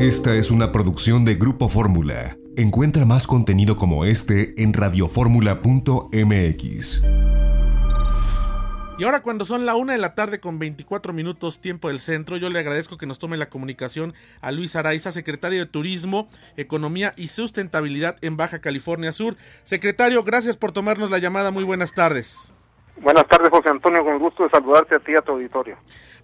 Esta es una producción de Grupo Fórmula. Encuentra más contenido como este en radioformula.mx. Y ahora cuando son la una de la tarde con 24 minutos tiempo del centro, yo le agradezco que nos tome la comunicación a Luis Araiza, secretario de Turismo, Economía y Sustentabilidad en Baja California Sur. Secretario, gracias por tomarnos la llamada. Muy buenas tardes. Buenas tardes, José Antonio, con gusto de saludarte a ti y a tu auditorio.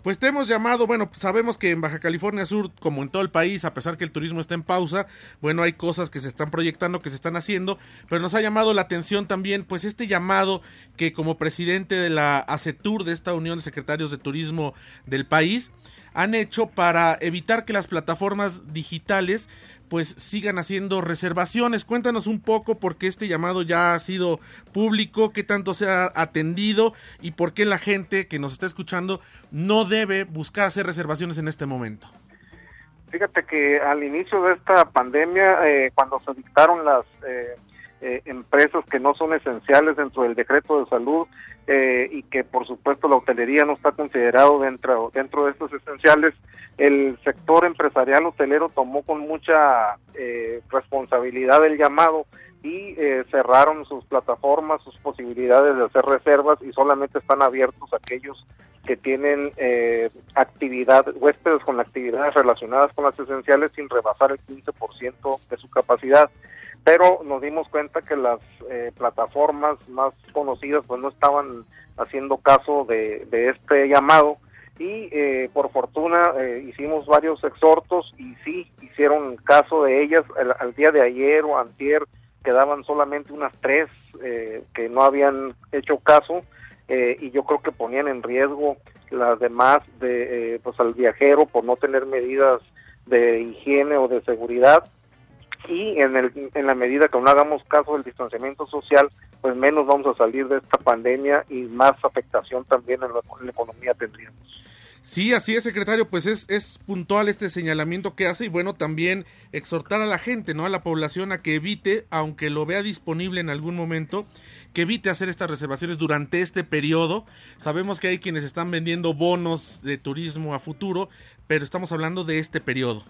Pues te hemos llamado, bueno, sabemos que en Baja California Sur, como en todo el país, a pesar que el turismo está en pausa, bueno, hay cosas que se están proyectando, que se están haciendo, pero nos ha llamado la atención también, pues este llamado que como presidente de la ACETUR, de esta Unión de Secretarios de Turismo del país, han hecho para evitar que las plataformas digitales pues sigan haciendo reservaciones. Cuéntanos un poco por qué este llamado ya ha sido público, qué tanto se ha atendido y por qué la gente que nos está escuchando no debe buscar hacer reservaciones en este momento. Fíjate que al inicio de esta pandemia, eh, cuando se dictaron las eh, eh, empresas que no son esenciales dentro del decreto de salud eh, y que por supuesto la hotelería no está considerado dentro, dentro de estos esenciales, el sector empresarial hotelero tomó con mucha eh, responsabilidad el llamado y cerraron sus plataformas, sus posibilidades de hacer reservas y solamente están abiertos aquellos que tienen actividad, huéspedes con actividades relacionadas con las esenciales sin rebasar el 15% de su capacidad pero nos dimos cuenta que las eh, plataformas más conocidas pues no estaban haciendo caso de, este llamado y eh, por fortuna eh, hicimos varios exhortos y sí hicieron caso de ellas. Al, día de ayer o antier quedaban solamente unas tres que no habían hecho caso y yo creo que ponían en riesgo las demás de pues al viajero por no tener medidas de higiene o de seguridad y en, el, en la medida que no hagamos caso del distanciamiento social, pues menos vamos a salir de esta pandemia y más afectación también en la, economía tendríamos. Sí, así es, secretario, pues es, es puntual este señalamiento que hace y bueno, también exhortar a la gente, ¿no? A la población a que evite, aunque lo vea disponible en algún momento, que evite hacer estas reservaciones durante este periodo. Sabemos que hay quienes están vendiendo bonos de turismo a futuro, pero estamos hablando de este periodo.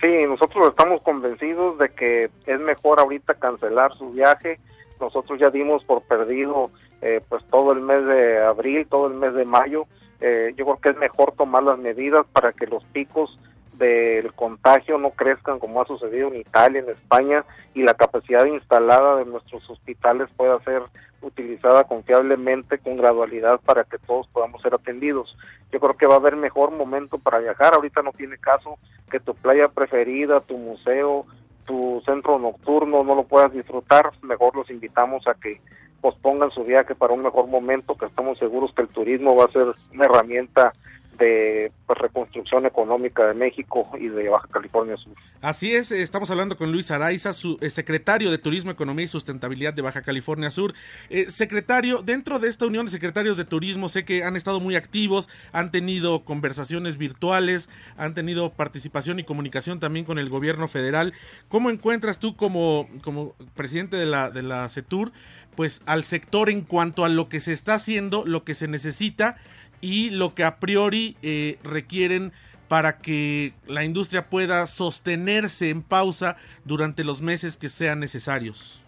Sí, nosotros estamos convencidos de que es mejor ahorita cancelar su viaje. Nosotros ya dimos por perdido eh, pues todo el mes de abril, todo el mes de mayo. Eh, yo creo que es mejor tomar las medidas para que los picos del contagio no crezcan como ha sucedido en Italia, en España, y la capacidad instalada de nuestros hospitales pueda ser utilizada confiablemente con gradualidad para que todos podamos ser atendidos. Yo creo que va a haber mejor momento para viajar. Ahorita no tiene caso que tu playa preferida, tu museo, tu centro nocturno no lo puedas disfrutar. Mejor los invitamos a que pospongan su viaje para un mejor momento, que estamos seguros que el turismo va a ser una herramienta de pues, reconstrucción económica de México y de Baja California Sur. Así es, estamos hablando con Luis Araiza, su eh, secretario de Turismo, Economía y Sustentabilidad de Baja California Sur. Eh, secretario, dentro de esta unión de secretarios de turismo, sé que han estado muy activos, han tenido conversaciones virtuales, han tenido participación y comunicación también con el gobierno federal. ¿Cómo encuentras tú como, como presidente de la, de la CETUR, pues al sector en cuanto a lo que se está haciendo, lo que se necesita y lo que a priori eh, requieren para que la industria pueda sostenerse en pausa durante los meses que sean necesarios?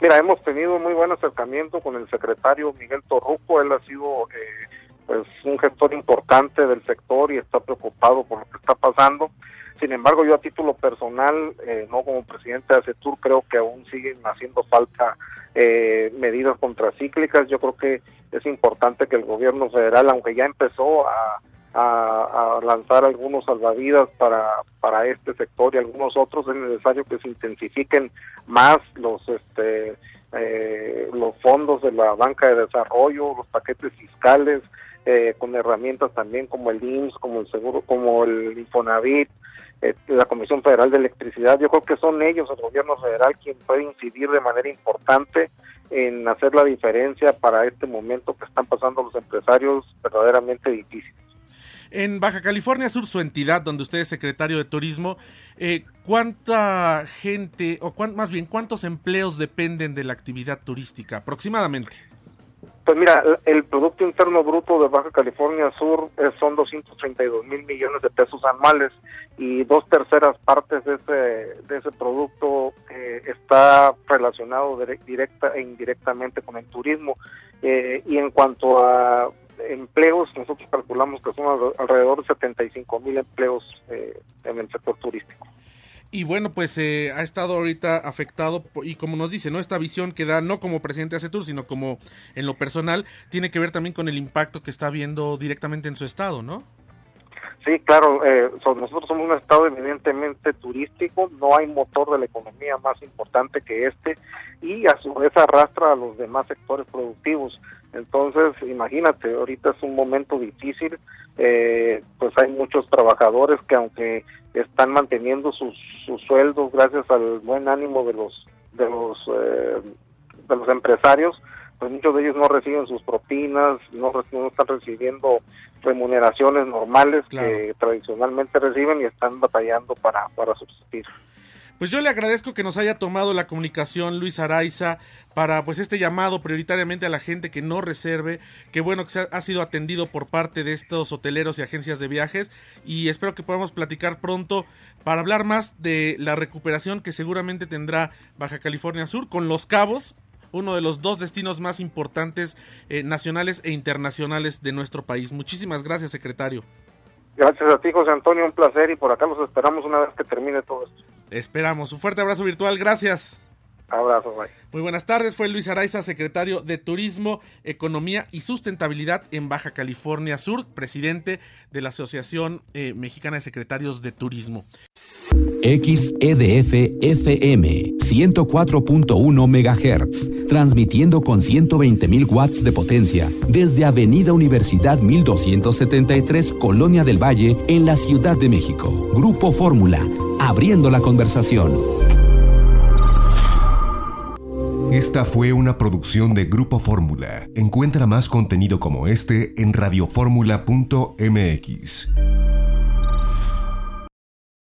Mira, hemos tenido muy buen acercamiento con el secretario Miguel Torruco, él ha sido eh, pues un gestor importante del sector y está preocupado por lo que está pasando. Sin embargo, yo a título personal, eh, no como presidente de ACETUR, creo que aún siguen haciendo falta eh, medidas contracíclicas. Yo creo que es importante que el gobierno federal, aunque ya empezó a, lanzar algunos salvavidas para, para este sector y algunos otros, es necesario que se intensifiquen más los este eh, los fondos de la banca de desarrollo, los paquetes fiscales, eh, con herramientas también como el IMSS, como el seguro, como el Infonavit, eh, la Comisión Federal de Electricidad. Yo creo que son ellos, el gobierno federal, quien puede incidir de manera importante en hacer la diferencia para este momento que están pasando los empresarios verdaderamente difíciles. En Baja California Sur, su entidad, donde usted es secretario de Turismo, eh, ¿cuánta gente, o más bien, cuántos empleos dependen de la actividad turística aproximadamente? Pues mira, el Producto Interno Bruto de Baja California Sur eh, son 232 mil millones de pesos anuales y dos terceras partes de ese, de ese producto eh, está relacionado directa e indirectamente con el turismo. Eh, y en cuanto a empleos, nosotros calculamos que son alrededor de 75 mil empleos en el sector turístico. Y bueno, pues eh, ha estado ahorita afectado y como nos dice, ¿no? Esta visión que da no como presidente de ACETUR, sino como en lo personal, tiene que ver también con el impacto que está viendo directamente en su estado, ¿no? Sí, claro, eh, nosotros somos un estado evidentemente turístico, no hay motor de la economía más importante que este y a su vez arrastra a los demás sectores productivos. Entonces, imagínate, ahorita es un momento difícil, eh, pues hay muchos trabajadores que aunque están manteniendo sus, sus sueldos gracias al buen ánimo de los de los eh, de los empresarios pues muchos de ellos no reciben sus propinas no, están recibiendo remuneraciones normales que tradicionalmente reciben y están batallando para para subsistir pues yo le agradezco que nos haya tomado la comunicación Luis Araiza para pues este llamado prioritariamente a la gente que no reserve, que bueno que ha, sido atendido por parte de estos hoteleros y agencias de viajes y espero que podamos platicar pronto para hablar más de la recuperación que seguramente tendrá Baja California Sur con Los Cabos uno de los dos destinos más importantes eh, nacionales e internacionales de nuestro país. Muchísimas gracias, secretario. Gracias a ti, José Antonio, un placer y por acá los esperamos una vez que termine todo esto. Esperamos. Un fuerte abrazo virtual. Gracias. Abrazo, bye. Muy buenas tardes. Fue Luis Araiza, secretario de Turismo, Economía y Sustentabilidad en Baja California Sur, presidente de la Asociación eh, Mexicana de Secretarios de Turismo. XEDF FM 104.1 MHz, transmitiendo con 120.000 watts de potencia desde Avenida Universidad 1273, Colonia del Valle, en la Ciudad de México. Grupo Fórmula, abriendo la conversación. Esta fue una producción de Grupo Fórmula. Encuentra más contenido como este en radioformula.mx.